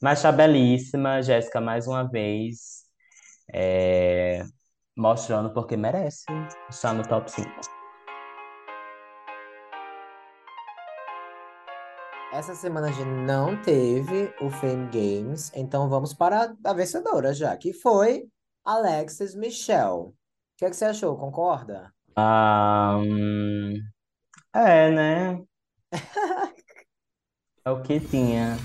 Mas tá belíssima, Jéssica, mais uma vez, é, mostrando porque merece estar no top 5. Essa semana a gente não teve o Fame Games, então vamos para a vencedora já, que foi Alexis Michelle. O que é que você achou? Concorda? Hum, é, né? É o que tinha.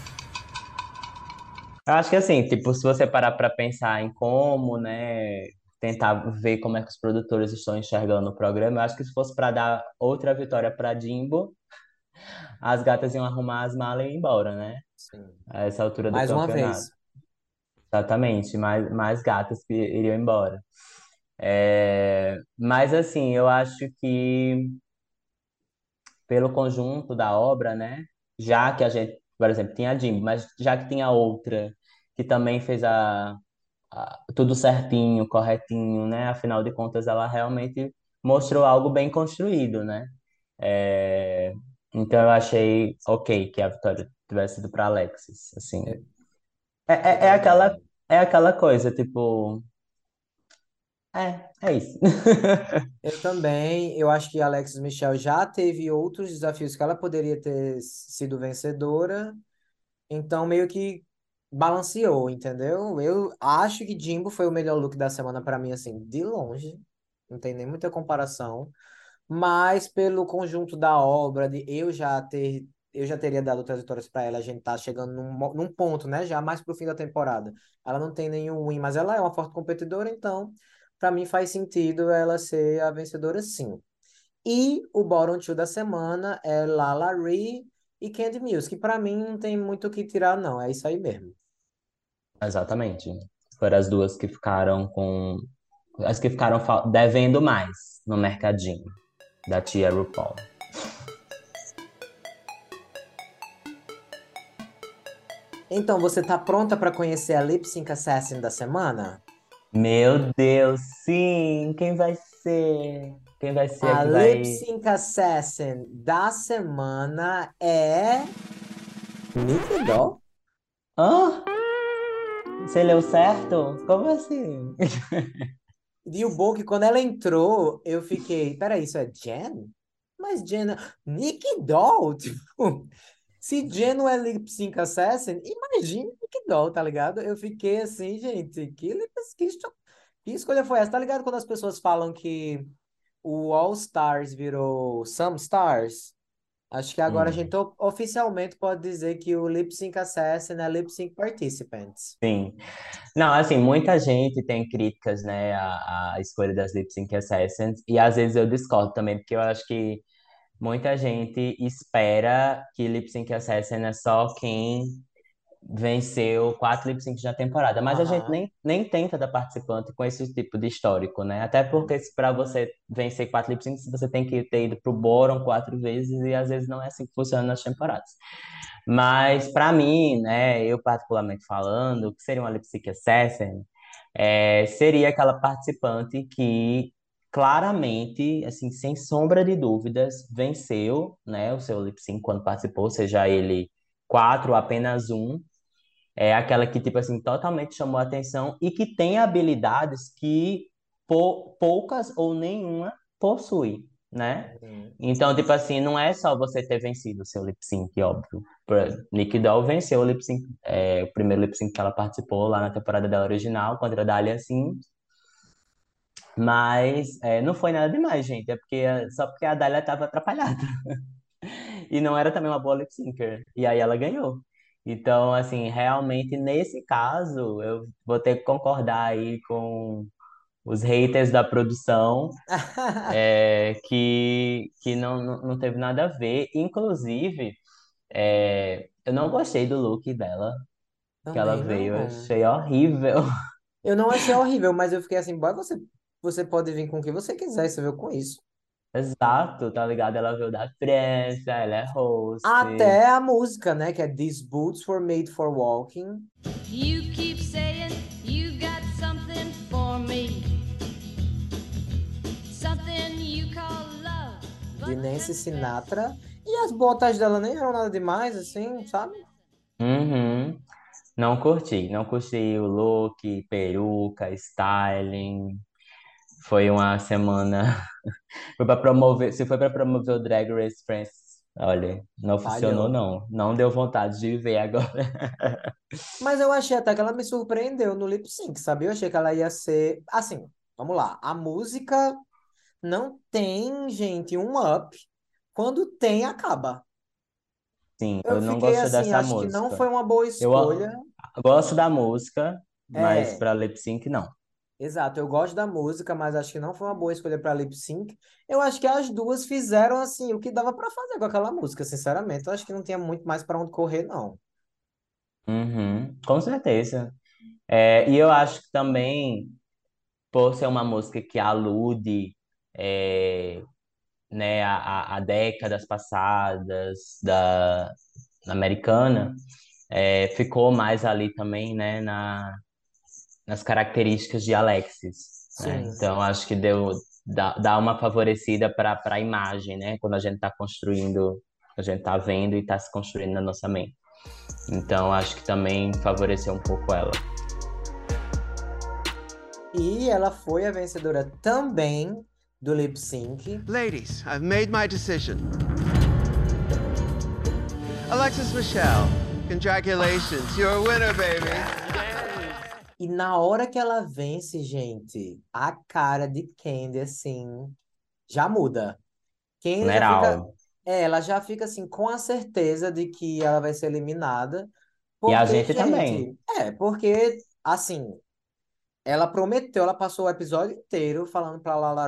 Eu acho que assim, tipo, se você parar para pensar em como, né, tentar ver como é que os produtores estão enxergando o programa, eu acho que se fosse para dar outra vitória para Jimbo, as gatas iam arrumar as malas e ir embora, né? Sim. A essa altura do Mais uma campeonato. vez. Exatamente, mais, mais gatas que iriam embora. É, mas assim, eu acho que pelo conjunto da obra, né? Já que a gente, por exemplo, tinha a Jimbo, mas já que tinha outra que também fez a, a- tudo certinho, corretinho, né? Afinal de contas, ela realmente mostrou algo bem construído, né? É, então eu achei ok que a vitória tivesse sido para Alexis, assim. É, eu é, é aquela é aquela coisa, tipo, é, é isso. Eu também. Eu acho que a Alexis Michelle já teve outros desafios que ela poderia ter sido vencedora, então meio que balanceou, entendeu? Eu acho que Jimbo foi o melhor look da semana para mim, assim, de longe. Não tem nem muita comparação. mas pelo conjunto da obra, de eu já ter, eu já teria dado outras vitórias para ela, a gente tá chegando num, num ponto, né, já mais pro fim da temporada. Ela não tem nenhum win, mas ela é uma forte competidora, então, para mim faz sentido ela ser a vencedora, sim. E o bottom two da semana é Lala Ree e Candy Mills, que para mim não tem muito o que tirar, não, é isso aí mesmo. Exatamente. Foram as duas que ficaram com as que ficaram devendo mais no mercadinho da tia RuPaul. Então, você tá pronta para conhecer a Lip Sync Assassin da semana? Meu Deus, sim! Quem vai ser? Quem vai ser a que Lip vai. Sync Assassin da semana é. Nick Doll? Hã? Você leu certo? Como assim? E o bom é que quando ela entrou, eu fiquei. Peraí, isso é Jen? Mas Jen. Nick Doll? Tipo, se Jen não é Lip Sync Assassin, imagine Nick Doll, tá ligado? Eu fiquei assim, gente, que, lip- que, que escolha foi essa? Tá ligado quando as pessoas falam que o All Stars virou Some Stars? Acho que agora a Hum, gente oficialmente pode dizer que o Lip Sync Assassin é Lip Sync Participants. sim. Não, assim, muita gente tem críticas, né, à, à escolha das Lip Sync Assassins, e às vezes eu discordo também, porque eu acho que muita gente espera que Lip Sync Assassin é só quem venceu quatro lip syncs na temporada. Mas a gente nem, nem tem tanta participante com esse tipo de histórico, né? Até porque para você vencer quatro lip syncs, você tem que ter ido pro bottom quatro vezes e às vezes não é assim que funciona nas temporadas. Mas para mim, né, eu particularmente falando, o que seria uma lip sync assassin é, seria aquela participante que claramente, assim, sem sombra de dúvidas, venceu, né, o seu lip sync quando participou, seja ele quatro ou apenas um. É aquela que, tipo assim, totalmente chamou a atenção e que tem habilidades que pou- poucas ou nenhuma possui, né? Uhum. Então, tipo assim, não é só você ter vencido o seu lip sync, óbvio. Nick Doll venceu o lip sync, é, o primeiro lip sync que ela participou lá na temporada dela original contra a Dahlia Sims. Mas é, não foi nada demais, gente. É porque só porque a Dahlia tava atrapalhada. E não era também uma boa lip syncer. E aí ela ganhou. Então, assim, realmente nesse caso, eu vou ter que concordar aí com os haters da produção, é, que, que não, não, teve nada a ver. Inclusive, é, eu não gostei do look dela, que ela Também veio, eu não. achei horrível. Eu não achei horrível, mas eu fiquei assim, boy, você, você pode vir com o que você quiser, você veio com isso. Exato, tá ligado? Ela veio da França, ela é host. Até a música, né? Que é These Boots Were Made for Walking. You keep saying you got something for me. Something you call love. de Nancy Sinatra. E as botas dela nem eram nada demais, assim, sabe? Uhum. Não curti, não curti o look, peruca, styling. Foi uma semana. Foi para promover, se foi para promover o Drag Race France, olha, não funcionou não. Não deu vontade de ver agora. Mas eu achei até que ela me surpreendeu no lip sync, sabe? Eu achei que ela ia ser. Assim, vamos lá. A música não tem, gente, um up. Quando tem, acaba. Sim, Eu eu não gosto assim, dessa acho que não música. foi uma boa Eu escolha. gosto da música, mas É. para lip sync não. Exato, eu gosto da música, mas acho que não foi uma boa escolha para lip sync. Eu acho que as duas fizeram assim o que dava para fazer com aquela música, sinceramente. Eu acho que não tinha muito mais para onde correr, não. Uhum, com certeza. É, e eu acho que também, por ser uma música que alude, é, né, a, a, décadas passadas da americana, é, ficou mais ali também, né, na, nas características de Alexis, né? Então acho que deu dá, dá uma favorecida para para a imagem, né? Quando a gente está construindo, a gente está vendo e está se construindo na nossa mente. Então acho que também favoreceu um pouco ela. E ela foi a vencedora também do lip sync. Ladies, I've made my decision. Alexis Michelle, congratulations. You're a winner, baby. E na hora que ela vence, gente, a cara de Candy, assim, já muda. Candy já fica, é, ela já fica assim, com a certeza de que ela vai ser eliminada. E a Porque, gente também. É, porque, assim, ela prometeu, ela passou o episódio inteiro falando pra Lala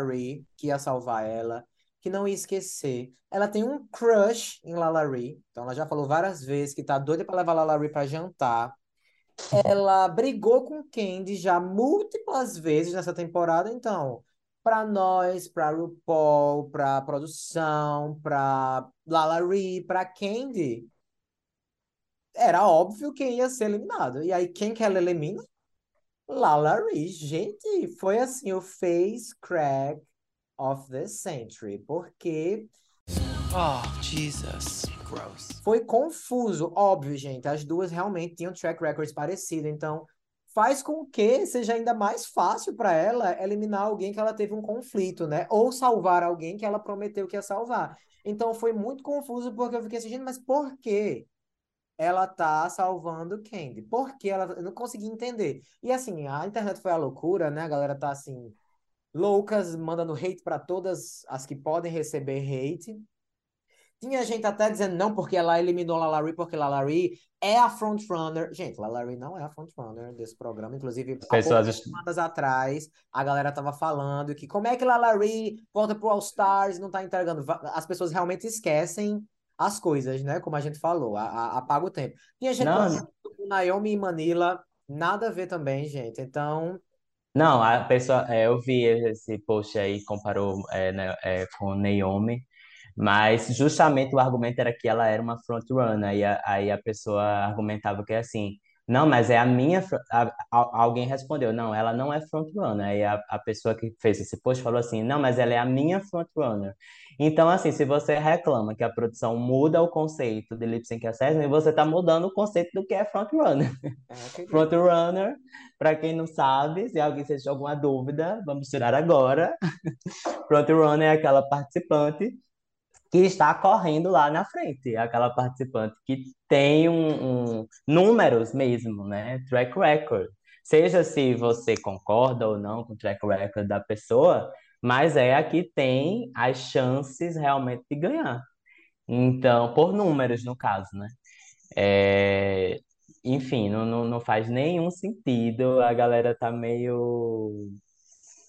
que ia salvar ela, que não ia esquecer. Ela tem um crush em Lala então ela já falou várias vezes que tá doida pra levar Lala pra jantar. Ela brigou com Candy já múltiplas vezes nessa temporada, então, pra nós, pra RuPaul, pra produção, pra Lala Ree, pra Candy, era óbvio quem ia ser eliminado. E aí, quem que ela elimina? Lala Ree. Gente, foi assim o face crack of the century, porque Oh, Jesus. Gross. foi confuso, óbvio, gente. As duas realmente tinham track records parecidos, então faz com que seja ainda mais fácil para ela eliminar alguém que ela teve um conflito, né? Ou salvar alguém que ela prometeu que ia salvar. Então foi muito confuso porque eu fiquei assim, mas por quê? ela tá salvando Candy. Por que ela. Eu não consegui entender. E assim, a internet foi a loucura, né? A galera tá assim, loucas, mandando hate pra todas as que podem receber hate. Tinha gente até dizendo não, porque ela eliminou Lala Ree, porque Lala Ree é a frontrunner. Gente, Lala Ree não é a frontrunner desse programa. Inclusive, há pessoas- poucas semanas atrás, a galera tava falando que como é que Lala Ree volta pro All Stars e não tá entregando. As pessoas realmente esquecem as coisas, né? Como a gente falou, a- a- apaga o tempo. Tinha gente o Naomi e Manila, nada a ver também, gente. Então, Não, a pessoa, é, eu vi esse post aí, comparou é, né, é, com Naomi, mas justamente o argumento era que ela era uma frontrunner, e a- aí a pessoa argumentava que é assim, não, mas é a minha, a- a- alguém respondeu, não, ela não é frontrunner, aí a, a pessoa que fez esse post falou assim, não, mas ela é a minha frontrunner. Então, assim, se você reclama que a produção muda o conceito de lip sync assessment, você está mudando o conceito do que é frontrunner. é, querido. Frontrunner, para quem não sabe, se alguém sentir alguma dúvida, vamos tirar agora. Frontrunner é aquela participante que está correndo lá na frente, aquela participante que tem um, um- números mesmo, né? Track record. Seja se você concorda ou não com o track record da pessoa, mas é a que tem as chances realmente de ganhar. Então, por números, no caso, né? É, Enfim, não, não, não faz nenhum sentido. A galera tá meio.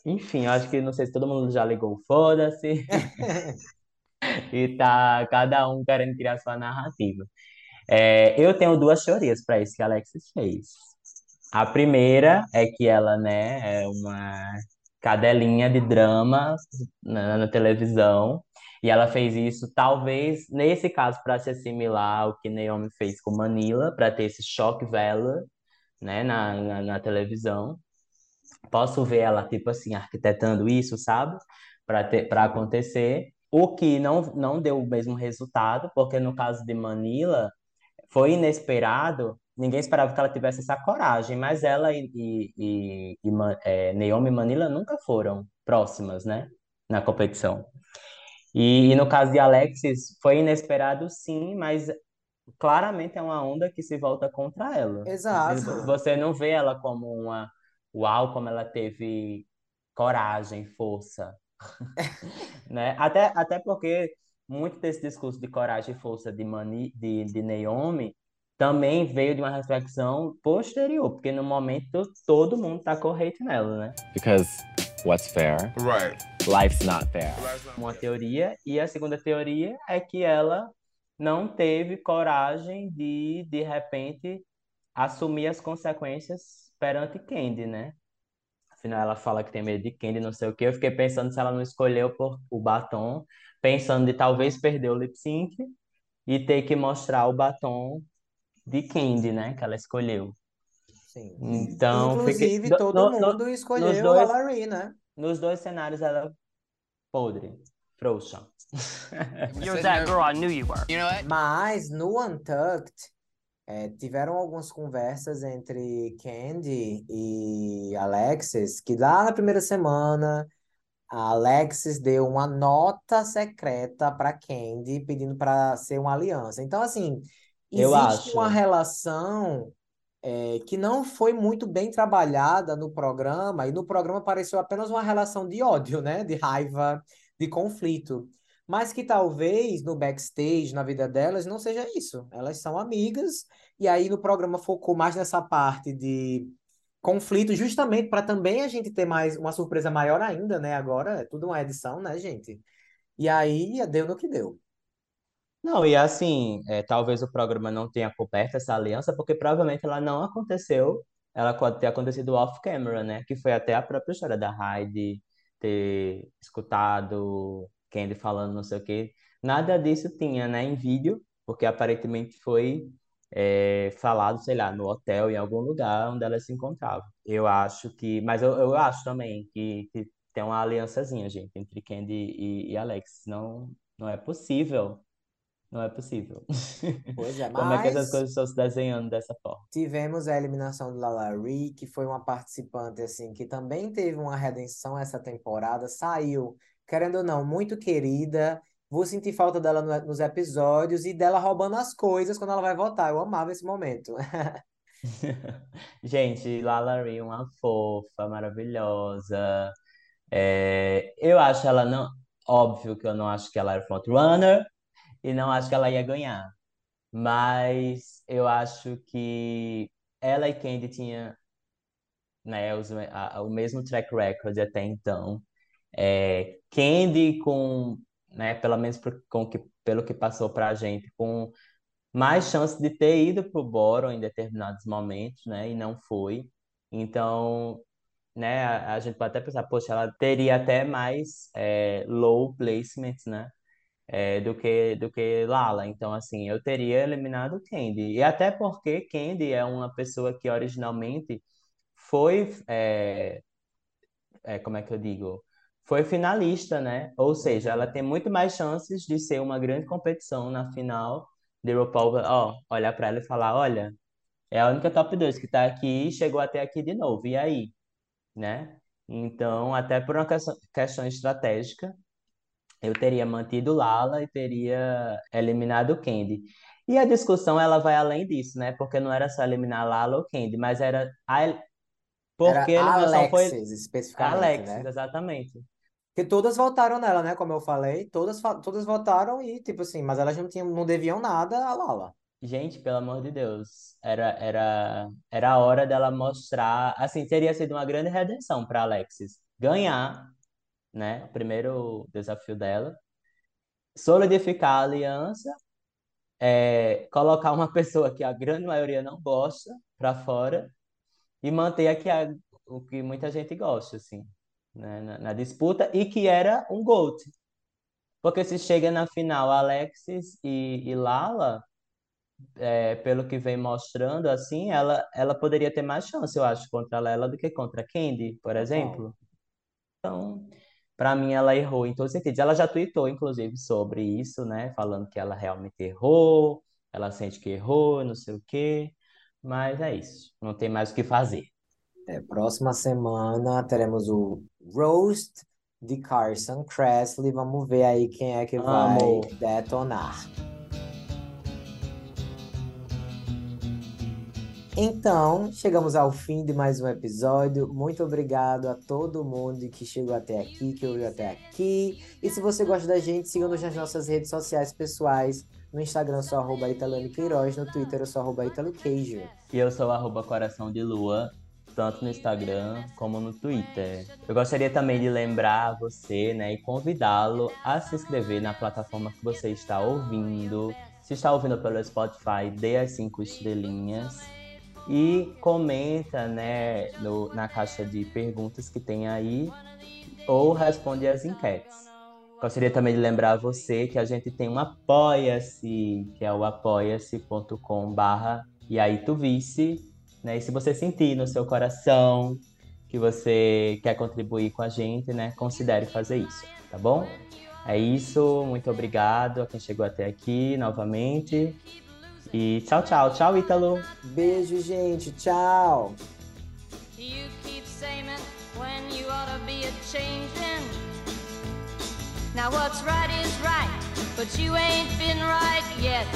Enfim, acho que não sei se todo mundo já ligou, foda-se, e tá cada um querendo criar sua narrativa. É, eu tenho duas teorias para isso que a Alexis fez. A primeira é que ela, né, é uma cadelinha de drama na, na televisão, e ela fez isso, talvez, nesse caso, para se assimilar ao que Naomi fez com Manila, para ter esse choque valor, né, na, na, na televisão. Posso ver ela, tipo assim, arquitetando isso, sabe? Para acontecer. O que não, não deu o mesmo resultado, porque no caso de Manila, foi inesperado, ninguém esperava que ela tivesse essa coragem, mas ela e, e, e, e é, Naomi e Manila nunca foram próximas, né, na competição. E, e no caso de Alexis, foi inesperado sim, mas claramente é uma onda que se volta contra ela. Exato. Você não vê ela como uma, uau, como ela teve coragem, força, né? Até, até porque muito desse discurso de coragem e força de, Mani, de, de Naomi também veio de uma reflexão posterior, porque no momento todo mundo tá com hate nela, né? Because what's fair? Right. Life's not fair. Uma teoria, e a segunda teoria é que ela não teve coragem de, de repente, assumir as consequências perante Candy, né? Afinal, ela fala que tem medo de Candy, não sei o quê. Eu fiquei pensando se ela não escolheu por, o batom, pensando de talvez perder o lip sync e ter que mostrar o batom de Candy, né? Que ela escolheu. Sim. Então, fiquei... Inclusive, no- todo no- no- mundo nos escolheu dois, a Larry, né? nos dois cenários ela podre, frouxa. You're that girl I knew you were. You know what? Mas no Untucked, é, tiveram algumas conversas entre Candy e Alexis, que lá na primeira semana, a Alexis deu uma nota secreta para Candy, pedindo para ser uma aliança. Então, assim, Eu existe acho. uma relação é, que não foi muito bem trabalhada no programa, e no programa pareceu apenas uma relação de ódio, né? De raiva, de conflito. Mas que talvez no backstage, na vida delas, não seja isso. Elas são amigas, e aí no programa focou mais nessa parte de conflito, justamente para também a gente ter mais uma surpresa maior ainda, né? Agora é tudo uma edição, né, gente? E aí deu no que deu. Não, e assim, é, talvez o programa não tenha coberto essa aliança, porque provavelmente ela não aconteceu, ela pode ter acontecido off-camera, né? Que foi até a própria história da Heidi ter escutado Candy falando não sei o quê. Nada disso tinha, né, em vídeo, porque aparentemente foi é, falado, sei lá, no hotel, em algum lugar onde elas se encontravam. Eu acho que, mas eu, eu acho também que, que tem uma aliançazinha, gente, entre Candy e, e Alex. Não, não é possível. Não é possível. Pois é, Como é que essas mas coisas estão se desenhando dessa forma? tivemos a eliminação de Lalari, que foi uma participante assim que também teve uma redenção essa temporada, saiu, querendo ou não, muito querida. Vou sentir falta dela no- nos episódios e dela roubando as coisas quando ela vai votar. Eu amava esse momento. Gente, Lalari, uma fofa, maravilhosa. É, eu acho ela não. Óbvio que eu não acho que ela era frontrunner e não acho que ela ia ganhar. Mas eu acho que ela e Candy tinham né, os, a- o mesmo track record até então. É, Candy com, né, pelo menos por- com que, pelo que passou pra gente, com mais chance de ter ido pro Boro em determinados momentos, né? E não foi. Então, né, a, a gente pode até pensar, poxa, ela teria até mais é, low placement, né? É, do que do que Lala. Então, assim, eu teria eliminado Candy. E até porque Candy é uma pessoa que originalmente foi, é, é, como é que eu digo? Foi finalista, né? Ou seja, ela tem muito mais chances de ser uma grande competição na final de RuPaul, ó, olhar para ela e falar, olha, é a única top 2 que tá aqui e chegou até aqui de novo. E aí? Né? Então, até por uma questão, questão estratégica, eu teria mantido Lala e teria eliminado Candy. E a discussão ela vai além disso, né? Porque não era só eliminar Lala ou Candy, mas era a porque Era a eliminação foi Alexis, especificamente, Alexis, né? exatamente. Porque todas votaram nela, né? Como eu falei, todas, todas votaram e, tipo assim, mas elas não tinham, não deviam nada a Lala. Gente, pelo amor de Deus, era era era a hora dela mostrar, assim, teria sido uma grande redenção para Alexis ganhar, né? O primeiro desafio dela, solidificar a aliança, é, colocar uma pessoa que a grande maioria não gosta para fora e manter aqui a- o que muita gente gosta, assim, né? Na, na disputa e que era um GOAT. Porque se chega na final Alexis e, e Lala, é, pelo que vem mostrando, assim, ela, ela poderia ter mais chance, eu acho, contra Lela do que contra Candy, por exemplo. Então, para mim, ela errou em todos os sentidos. Ela já tweetou, inclusive, sobre isso, né? Falando que ela realmente errou, ela sente que errou, não sei o quê. Mas é isso, não tem mais o que fazer. É, próxima semana teremos o Roast de Carson Kressley. Vamos ver aí quem é que vai detonar. Então, chegamos ao fim de mais um episódio. Muito obrigado a todo mundo que chegou até aqui, que ouviu até aqui. E se você gosta da gente, siga-nos nas nossas redes sociais pessoais. No Instagram, sou arroba Italane Queiroz. No Twitter, eu sou arroba Italo Queijo. E eu sou arroba coração de lua, tanto no Instagram como no Twitter. Eu gostaria também de lembrar você, né, e convidá-lo a se inscrever na plataforma que você está ouvindo. Se está ouvindo pelo Spotify, dê as cinco estrelinhas e comenta, né, no- na caixa de perguntas que tem aí ou responde as enquetes. Gostaria também de lembrar você que a gente tem um Apoia-se, que é o apoia-se.com e aí tu vice, né? E se você sentir no seu coração que você quer contribuir com a gente, né? Considere fazer isso, tá bom? É isso, muito obrigado a quem chegou até aqui novamente. E tchau, tchau. Tchau, Ítalo. Beijo, gente. Tchau. You keep saying when you ought to be a changing. Now what's right is right, but you ain't been right yet.